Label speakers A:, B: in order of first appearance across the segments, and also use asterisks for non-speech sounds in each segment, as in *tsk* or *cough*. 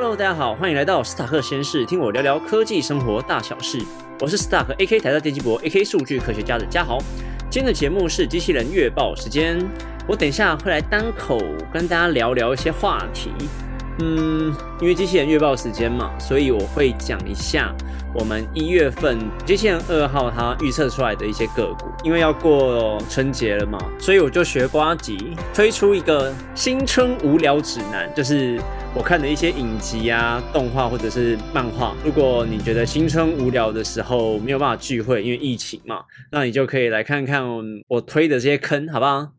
A: Hello，大家好，欢迎来到斯塔克实验室，听我聊聊科技生活大小事。我是斯塔克 AK 台大电机博 AK 数据科学家的嘉豪。今天的节目是机器人月报时间，我等一下会来单口跟大家聊聊一些话题。嗯，因为机器人月报时间嘛，所以我会讲一下我们一月份机器人二号它预测出来的一些个股。因为要过春节了嘛，所以我就学瓜吉推出一个新春无聊指南，就是我看的一些影集啊、动画或者是漫画。如果你觉得新春无聊的时候没有办法聚会，因为疫情嘛，那你就可以来看看我推的这些坑，好不好？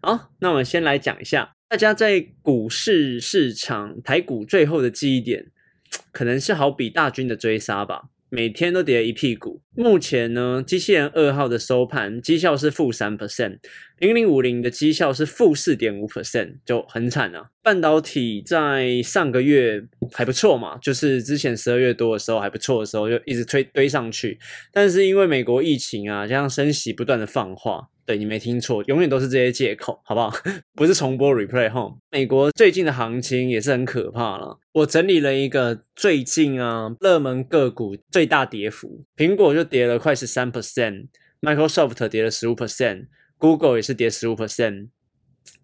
A: 好，那我们先来讲一下。大家在股市市场台股最后的记忆点，*tsk* 可能是好比大军的追杀吧，每天都跌一屁股。目前呢，机器人二号的收盘绩效是负三 percent，零零五零的绩效是负四点五 percent，就很惨啊。半导体在上个月还不错嘛，就是之前十二月多的时候还不错的时候，就一直推堆上去。但是因为美国疫情啊，加上升息不断的放话。对你没听错，永远都是这些借口，好不好？*laughs* 不是重播 replay 哈。美国最近的行情也是很可怕了。我整理了一个最近啊热门个股最大跌幅，苹果就跌了快十三 percent，Microsoft 跌了十五 percent，Google 也是跌十五 percent。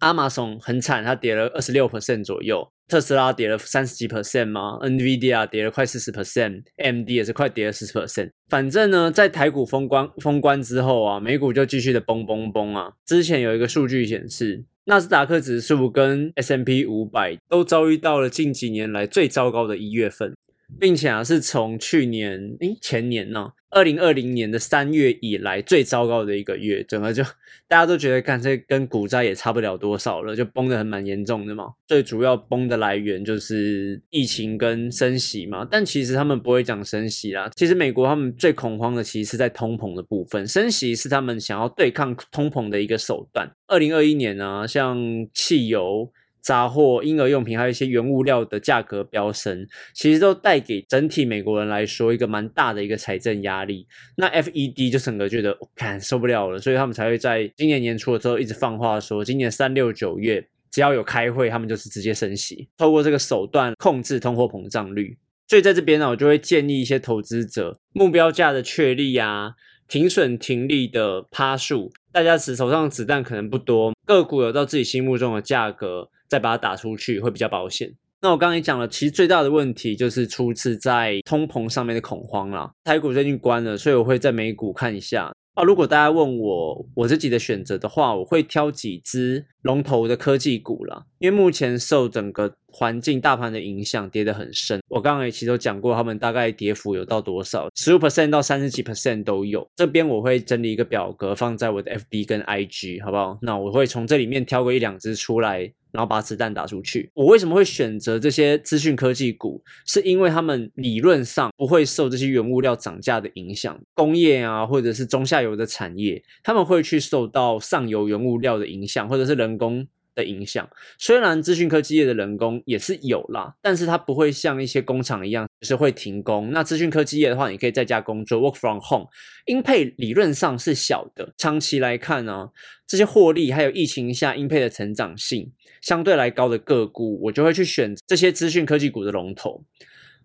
A: Amazon 很惨，它跌了二十六 percent 左右。特斯拉跌了三十几 percent 吗？NVIDIA 跌了快四十 percent，AMD 也是快跌了四十 percent。反正呢，在台股封关封关之后啊，美股就继续的崩崩崩啊。之前有一个数据显示，纳斯达克指数跟 S M P 五百都遭遇到了近几年来最糟糕的一月份。并且啊，是从去年诶前年呢，二零二零年的三月以来最糟糕的一个月，整个就大家都觉得，干这跟股灾也差不了多少了，就崩的很蛮严重的嘛。最主要崩的来源就是疫情跟升息嘛，但其实他们不会讲升息啦。其实美国他们最恐慌的其实是在通膨的部分，升息是他们想要对抗通膨的一个手段。二零二一年呢，像汽油。杂货、婴儿用品，还有一些原物料的价格飙升，其实都带给整体美国人来说一个蛮大的一个财政压力。那 FED 就整个觉得，看受不了了，所以他们才会在今年年初的时候一直放话说，今年三六九月只要有开会，他们就是直接升息，透过这个手段控制通货膨胀率。所以在这边呢，我就会建议一些投资者，目标价的确立啊，停损停利的趴数，大家手手上子弹可能不多，个股有到自己心目中的价格。再把它打出去会比较保险。那我刚刚也讲了，其实最大的问题就是出自在通膨上面的恐慌啦。台股最近关了，所以我会在美股看一下。啊，如果大家问我我自己的选择的话，我会挑几只龙头的科技股啦，因为目前受整个环境大盘的影响，跌得很深。我刚刚也其实都讲过，他们大概跌幅有到多少，十五 percent 到三十几 percent 都有。这边我会整理一个表格放在我的 FB 跟 IG，好不好？那我会从这里面挑个一两只出来。然后把子弹打出去。我为什么会选择这些资讯科技股？是因为他们理论上不会受这些原物料涨价的影响。工业啊，或者是中下游的产业，他们会去受到上游原物料的影响，或者是人工。的影响，虽然资讯科技业的人工也是有啦，但是它不会像一些工厂一样是会停工。那资讯科技业的话，你可以在家工作，work from home，英配理论上是小的。长期来看呢，这些获利还有疫情下英配的成长性相对来高的个股，我就会去选这些资讯科技股的龙头。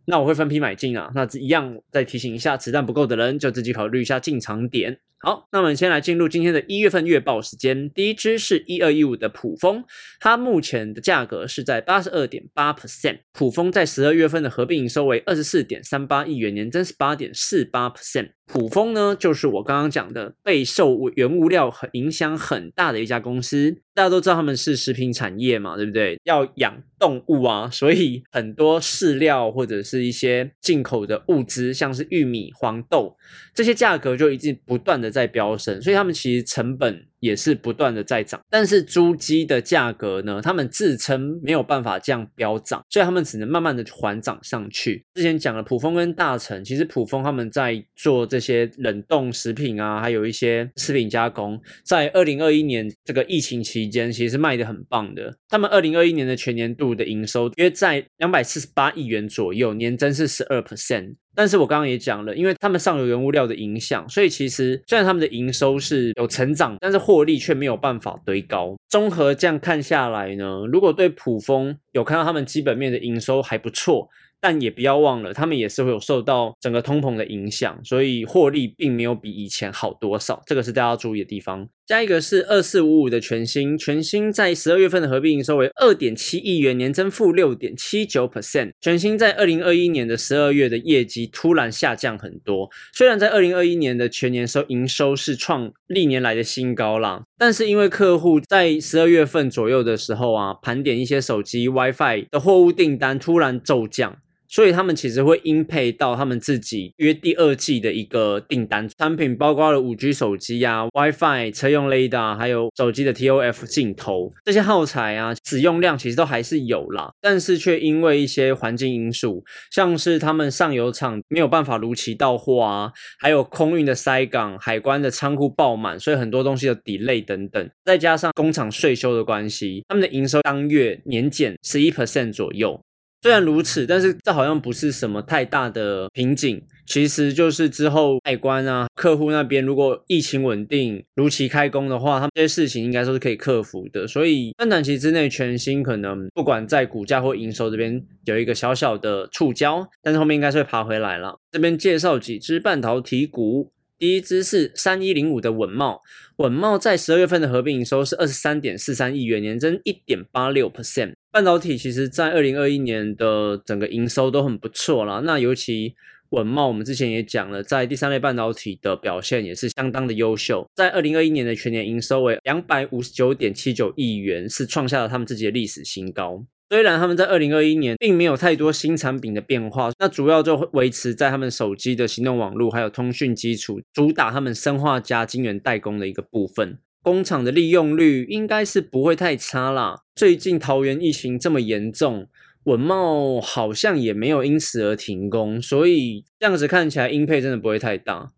A: 那我会分批买进啊，那一样再提醒一下，子弹不够的人就自己考虑一下进场点。好，那我们先来进入今天的一月份月报时间。第一支是一二一五的普丰，它目前的价格是在八十二点八 percent。普丰在十二月份的合并营收为二十四点三八亿元，年增是八点四八 percent。普丰呢，就是我刚刚讲的备受原物料很影响很大的一家公司。大家都知道他们是食品产业嘛，对不对？要养动物啊，*laughs* 所以很多饲料或者是一些进口的物资，像是玉米、黄豆这些价格就一直不断的在飙升，所以他们其实成本。也是不断的在涨，但是猪鸡的价格呢？他们自称没有办法这样飙涨，所以他们只能慢慢的缓涨上去。之前讲了普丰跟大成，其实普丰他们在做这些冷冻食品啊，还有一些食品加工，在二零二一年这个疫情期间，其实是卖的很棒的。他们二零二一年的全年度的营收约在两百四十八亿元左右，年增是十二 percent。但是我刚刚也讲了，因为他们上游原物料的影响，所以其实虽然他们的营收是有成长，但是获利却没有办法堆高。综合这样看下来呢，如果对普丰有看到他们基本面的营收还不错。但也不要忘了，他们也是会有受到整个通膨的影响，所以获利并没有比以前好多少，这个是大家要注意的地方。下一个是二四五五的全新，全新在十二月份的合并营收为二点七亿元，年增负六点七九 percent。全新在二零二一年的十二月的业绩突然下降很多，虽然在二零二一年的全年收营收是创历年来的新高啦，但是因为客户在十二月份左右的时候啊，盘点一些手机 WiFi 的货物订单突然骤降。所以他们其实会应配到他们自己约第二季的一个订单产品，包括了五 G 手机啊、WiFi、车用雷达，还有手机的 TOF 镜头这些耗材啊，使用量其实都还是有啦，但是却因为一些环境因素，像是他们上游厂没有办法如期到货啊，还有空运的塞港、海关的仓库爆满，所以很多东西的 delay 等等，再加上工厂税收的关系，他们的营收当月年减十一 percent 左右。虽然如此，但是这好像不是什么太大的瓶颈。其实就是之后海关啊，客户那边如果疫情稳定、如期开工的话，他们这些事情应该都是可以克服的。所以短短期之内，全新可能不管在股价或营收这边有一个小小的触礁，但是后面应该是会爬回来了。这边介绍几只半导体股。第一支是三一零五的稳茂，稳茂在十二月份的合并营收是二十三点四三亿元，年增一点八六 percent。半导体其实在二零二一年的整个营收都很不错啦，那尤其稳茂，我们之前也讲了，在第三类半导体的表现也是相当的优秀，在二零二一年的全年营收为两百五十九点七九亿元，是创下了他们自己的历史新高。虽然他们在二零二一年并没有太多新产品的变化，那主要就维持在他们手机的行动网络还有通讯基础，主打他们生化加晶圆代工的一个部分。工厂的利用率应该是不会太差啦。最近桃园疫情这么严重，文茂好像也没有因此而停工，所以这样子看起来音配真的不会太大。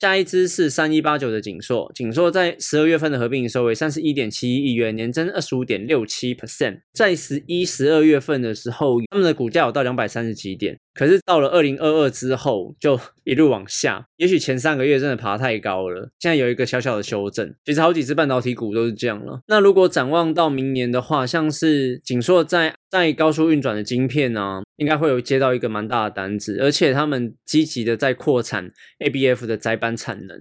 A: 下一支是三一八九的景硕，景硕在十二月份的合并营收为三十一点七一亿元，年增二十五点六七 percent。在十一、十二月份的时候，他们的股价有到两百三十几点。可是到了二零二二之后，就一路往下。也许前三个月真的爬太高了，现在有一个小小的修正。其实好几只半导体股都是这样了。那如果展望到明年的话，像是景硕在在高速运转的晶片呢，应该会有接到一个蛮大的单子，而且他们积极的在扩产 ABF 的载板产能。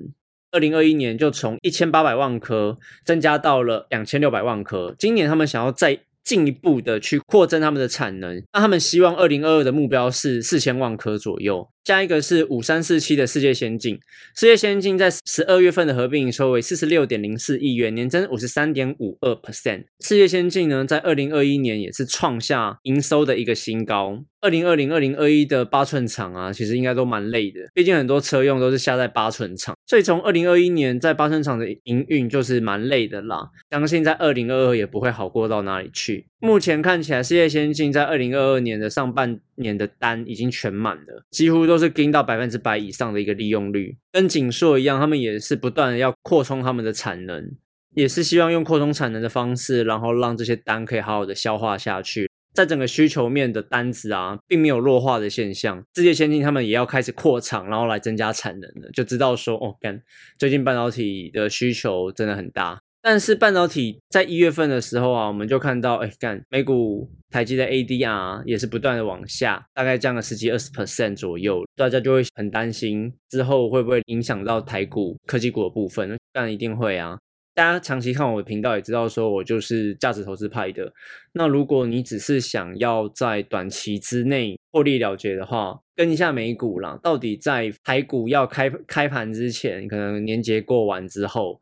A: 二零二一年就从一千八百万颗增加到了两千六百万颗，今年他们想要再。进一步的去扩增他们的产能，那他们希望二零二二的目标是四千万颗左右。下一个是五三四七的世界先进，世界先进在十二月份的合并营收为四十六点零四亿元，年增五十三点五二 percent。世界先进呢，在二零二一年也是创下营收的一个新高。二零二零、二零二一的八寸厂啊，其实应该都蛮累的，毕竟很多车用都是下在八寸厂，所以从二零二一年在八寸厂的营运就是蛮累的啦。相信在二零二二也不会好过到哪里去。目前看起来，世界先进在二零二二年的上半年的单已经全满了，几乎都是跟到百分之百以上的一个利用率。跟景硕一样，他们也是不断的要扩充他们的产能，也是希望用扩充产能的方式，然后让这些单可以好好的消化下去。在整个需求面的单子啊，并没有弱化的现象。世界先进他们也要开始扩厂，然后来增加产能了，就知道说哦，干最近半导体的需求真的很大。但是半导体在一月份的时候啊，我们就看到，哎，干美股台积的 ADR 也是不断的往下，大概降了十几二十 percent 左右，大家就会很担心之后会不会影响到台股科技股的部分？但一定会啊！大家长期看我的频道也知道，说我就是价值投资派的。那如果你只是想要在短期之内获利了结的话，跟一下美股啦，到底在台股要开开盘之前，可能年节过完之后，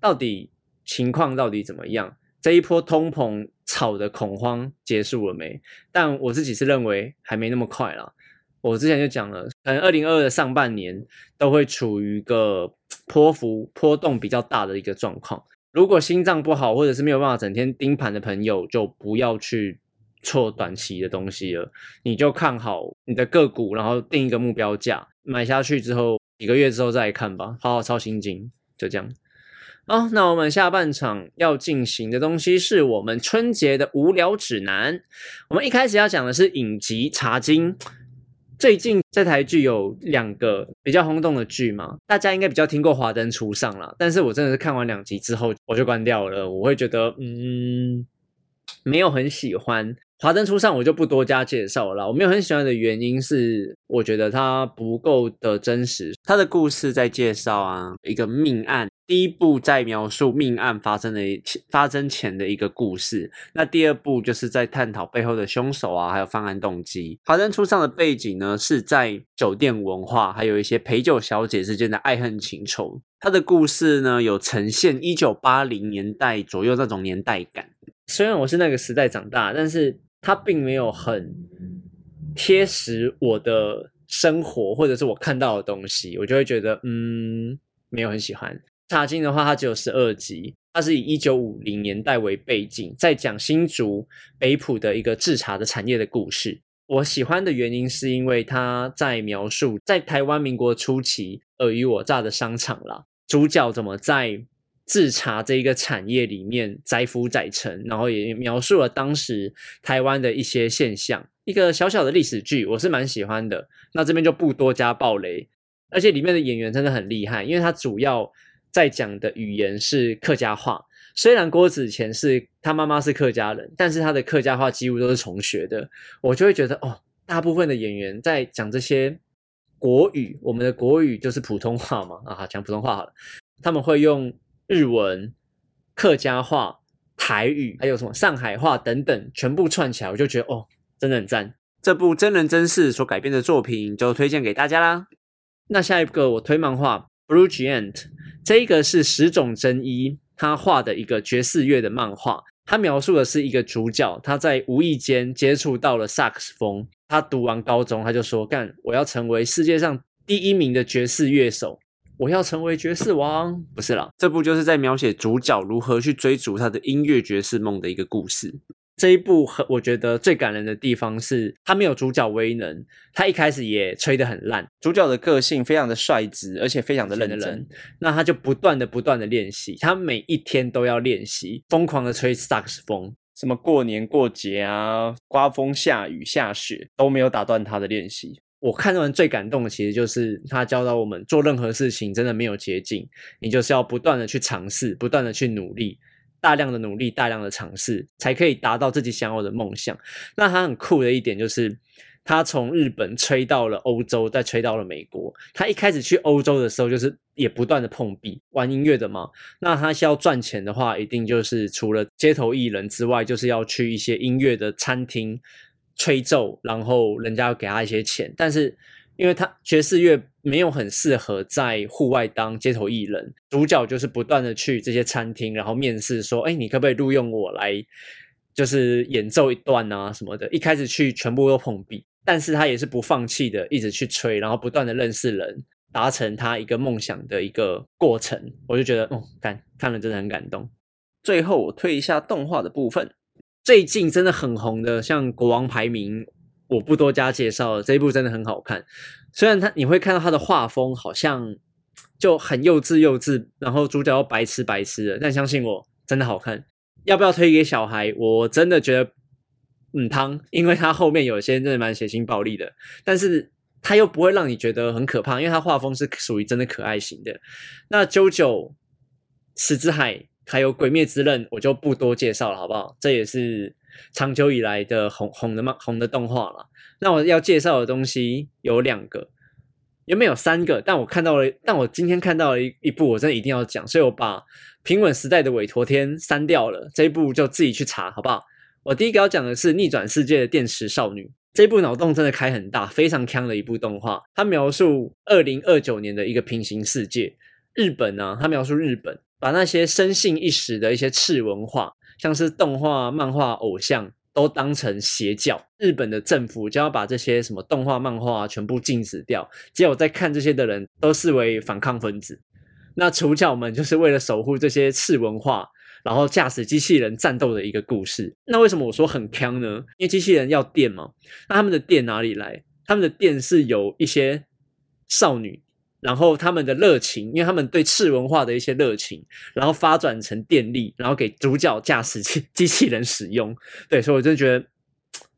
A: 到底？情况到底怎么样？这一波通膨炒的恐慌结束了没？但我自己是认为还没那么快了。我之前就讲了，可能二零二二的上半年都会处于一个 *tsk* 波幅波动比较大的一个状况。如果心脏不好，或者是没有办法整天盯盘的朋友，就不要去错短期的东西了。你就看好你的个股，然后定一个目标价，买下去之后几个月之后再看吧。好好抄心经，就这样。好，那我们下半场要进行的东西是我们春节的无聊指南。我们一开始要讲的是影集《茶经》，最近这台剧有两个比较轰动的剧嘛，大家应该比较听过《华灯初上》啦，但是我真的是看完两集之后我就关掉了，我会觉得嗯没有很喜欢。华灯初上，我就不多加介绍了。我没有很喜欢的原因是，我觉得它不够的真实。它的故事在介绍啊一个命案，第一部在描述命案发生的发生前的一个故事，那第二部就是在探讨背后的凶手啊，还有犯案动机。华灯初上的背景呢是在酒店文化，还有一些陪酒小姐之间的爱恨情仇。它的故事呢有呈现一九八零年代左右那种年代感。虽然我是那个时代长大，但是。它并没有很贴实我的生活，或者是我看到的东西，我就会觉得嗯，没有很喜欢。茶经的话，它只有十二集，它是以一九五零年代为背景，在讲新竹北埔的一个制茶的产业的故事。我喜欢的原因是因为它在描述在台湾民国初期尔虞我诈的商场啦，主角怎么在。制茶这一个产业里面载浮载沉，然后也描述了当时台湾的一些现象，一个小小的历史剧，我是蛮喜欢的。那这边就不多加暴雷，而且里面的演员真的很厉害，因为他主要在讲的语言是客家话。虽然郭子乾是他妈妈是客家人，但是他的客家话几乎都是重学的，我就会觉得哦，大部分的演员在讲这些国语，我们的国语就是普通话嘛，啊，讲普通话好了，他们会用。日文、客家话、台语，还有什么上海话等等，全部串起来，我就觉得哦，真的很赞。这部真人真事所改编的作品就推荐给大家啦。那下一个我推漫画《Blue Giant》，这一个是十种真一他画的一个爵士乐的漫画。他描述的是一个主角，他在无意间接触到了萨克斯风。他读完高中，他就说：“干，我要成为世界上第一名的爵士乐手。”我要成为爵士王，不是啦，这部就是在描写主角如何去追逐他的音乐爵士梦的一个故事。这一部很，我觉得最感人的地方是，他没有主角威能，他一开始也吹得很烂。主角的个性非常的率直，而且非常的认真，那他就不断的不断的练习，他每一天都要练习，疯狂的吹萨克斯风，什么过年过节啊，刮风下雨下雪都没有打断他的练习。我看到人最感动的，其实就是他教导我们做任何事情真的没有捷径，你就是要不断的去尝试，不断的去努力，大量的努力，大量的尝试，才可以达到自己想要的梦想。那他很酷的一点就是，他从日本吹到了欧洲，再吹到了美国。他一开始去欧洲的时候，就是也不断的碰壁，玩音乐的嘛。那他需要赚钱的话，一定就是除了街头艺人之外，就是要去一些音乐的餐厅。吹奏，然后人家要给他一些钱，但是因为他爵士乐没有很适合在户外当街头艺人，主角就是不断的去这些餐厅，然后面试说，哎，你可不可以录用我来，就是演奏一段啊什么的。一开始去全部都碰壁，但是他也是不放弃的，一直去吹，然后不断的认识人，达成他一个梦想的一个过程。我就觉得，哦，看看了真的很感动。最后我推一下动画的部分。最近真的很红的，像《国王排名》，我不多加介绍了。这一部真的很好看，虽然他你会看到他的画风好像就很幼稚幼稚，然后主角又白痴白痴的，但相信我，真的好看。要不要推给小孩？我真的觉得，嗯，汤，因为他后面有些真的蛮血腥暴力的，但是他又不会让你觉得很可怕，因为他画风是属于真的可爱型的。那《啾啾死之海》。还有《鬼灭之刃》，我就不多介绍了，好不好？这也是长久以来的红红的漫红的动画了。那我要介绍的东西有两个，有没有三个？但我看到了，但我今天看到了一一部，我真的一定要讲，所以我把《平稳时代的韦陀天》删掉了。这一部就自己去查，好不好？我第一个要讲的是《逆转世界的电池少女》，这部脑洞真的开很大，非常强的一部动画。它描述二零二九年的一个平行世界，日本呢，它描述日本。把那些生性一时的一些次文化，像是动画、漫画、偶像，都当成邪教。日本的政府就要把这些什么动画、漫画全部禁止掉。结果在看这些的人都视为反抗分子。那主角们就是为了守护这些次文化，然后驾驶机器人战斗的一个故事。那为什么我说很坑呢？因为机器人要电嘛。那他们的电哪里来？他们的电是有一些少女。然后他们的热情，因为他们对次文化的一些热情，然后发展成电力，然后给主角驾驶机 *laughs* 机器人使用。对，所以我真的觉得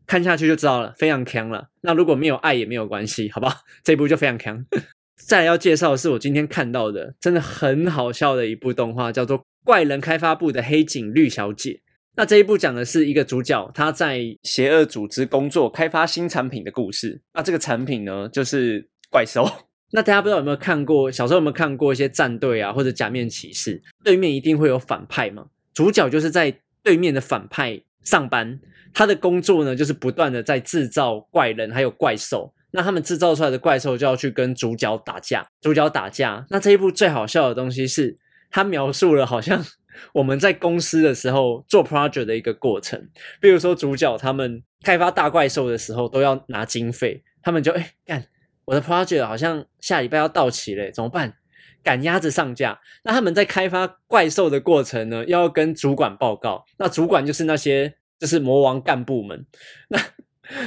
A: 看下去就知道了，非常强了。那如果没有爱也没有关系，好不好？*laughs* 这一部就非常强。*laughs* 再来要介绍的是我今天看到的，真的很好笑的一部动画，叫做《怪人开发部的黑警绿小姐》。那这一部讲的是一个主角他在邪恶组织工作，开发新产品的故事。那这个产品呢，就是怪兽。那大家不知道有没有看过，小时候有没有看过一些战队啊，或者假面骑士，对面一定会有反派嘛？主角就是在对面的反派上班，他的工作呢，就是不断的在制造怪人还有怪兽。那他们制造出来的怪兽就要去跟主角打架，主角打架。那这一部最好笑的东西是，他描述了好像 *laughs* 我们在公司的时候做 project 的一个过程。比如说主角他们开发大怪兽的时候都要拿经费，他们就哎干，我的 project 好像下礼拜要到期嘞，怎么办？赶鸭子上架。那他们在开发怪兽的过程呢，要跟主管报告。那主管就是那些就是魔王干部们。那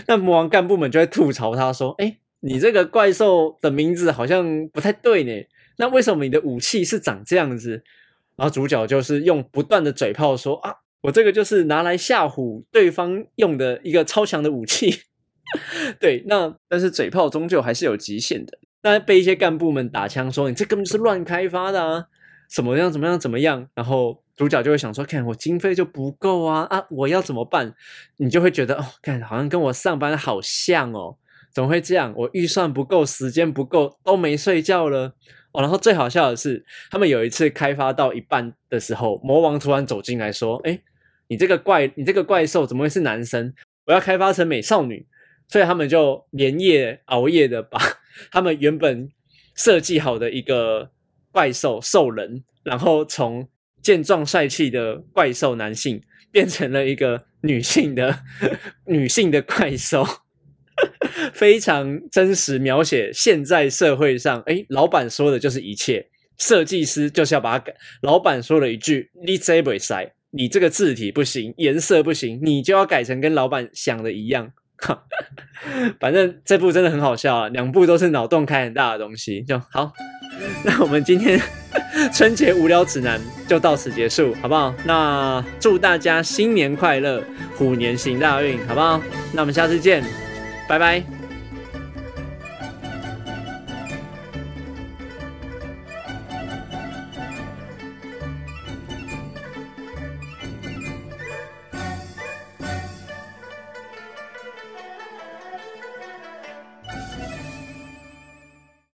A: 那魔王干部们就会吐槽他说：“哎，你这个怪兽的名字好像不太对呢。那为什么你的武器是长这样子？”然后主角就是用不断的嘴炮说：“啊，我这个就是拿来吓唬对方用的一个超强的武器。” *laughs* 对，那但是嘴炮终究还是有极限的。那被一些干部们打枪说：“你这根本就是乱开发的啊，怎么样怎么样怎么样？”然后。主角就会想说：“看我经费就不够啊啊！我要怎么办？”你就会觉得哦，看好像跟我上班好像哦，怎么会这样？我预算不够，时间不够，都没睡觉了哦。然后最好笑的是，他们有一次开发到一半的时候，魔王突然走进来说：“哎，你这个怪，你这个怪兽怎么会是男生？我要开发成美少女。”所以他们就连夜熬夜的把 *laughs* 他们原本设计好的一个怪兽兽人，然后从。健壮帅气的怪兽男性变成了一个女性的 *laughs* 女性的怪兽，*laughs* 非常真实描写现在社会上，哎，老板说的就是一切，设计师就是要把它改。老板说了一句：“你这不塞，你这个字体不行，颜色不行，你就要改成跟老板想的一样。” *laughs* 反正这部真的很好笑啊，两部都是脑洞开很大的东西，就好。*laughs* 那我们今天春节无聊指南就到此结束，好不好？那祝大家新年快乐，虎年行大运，好不好？那我们下次见，拜拜。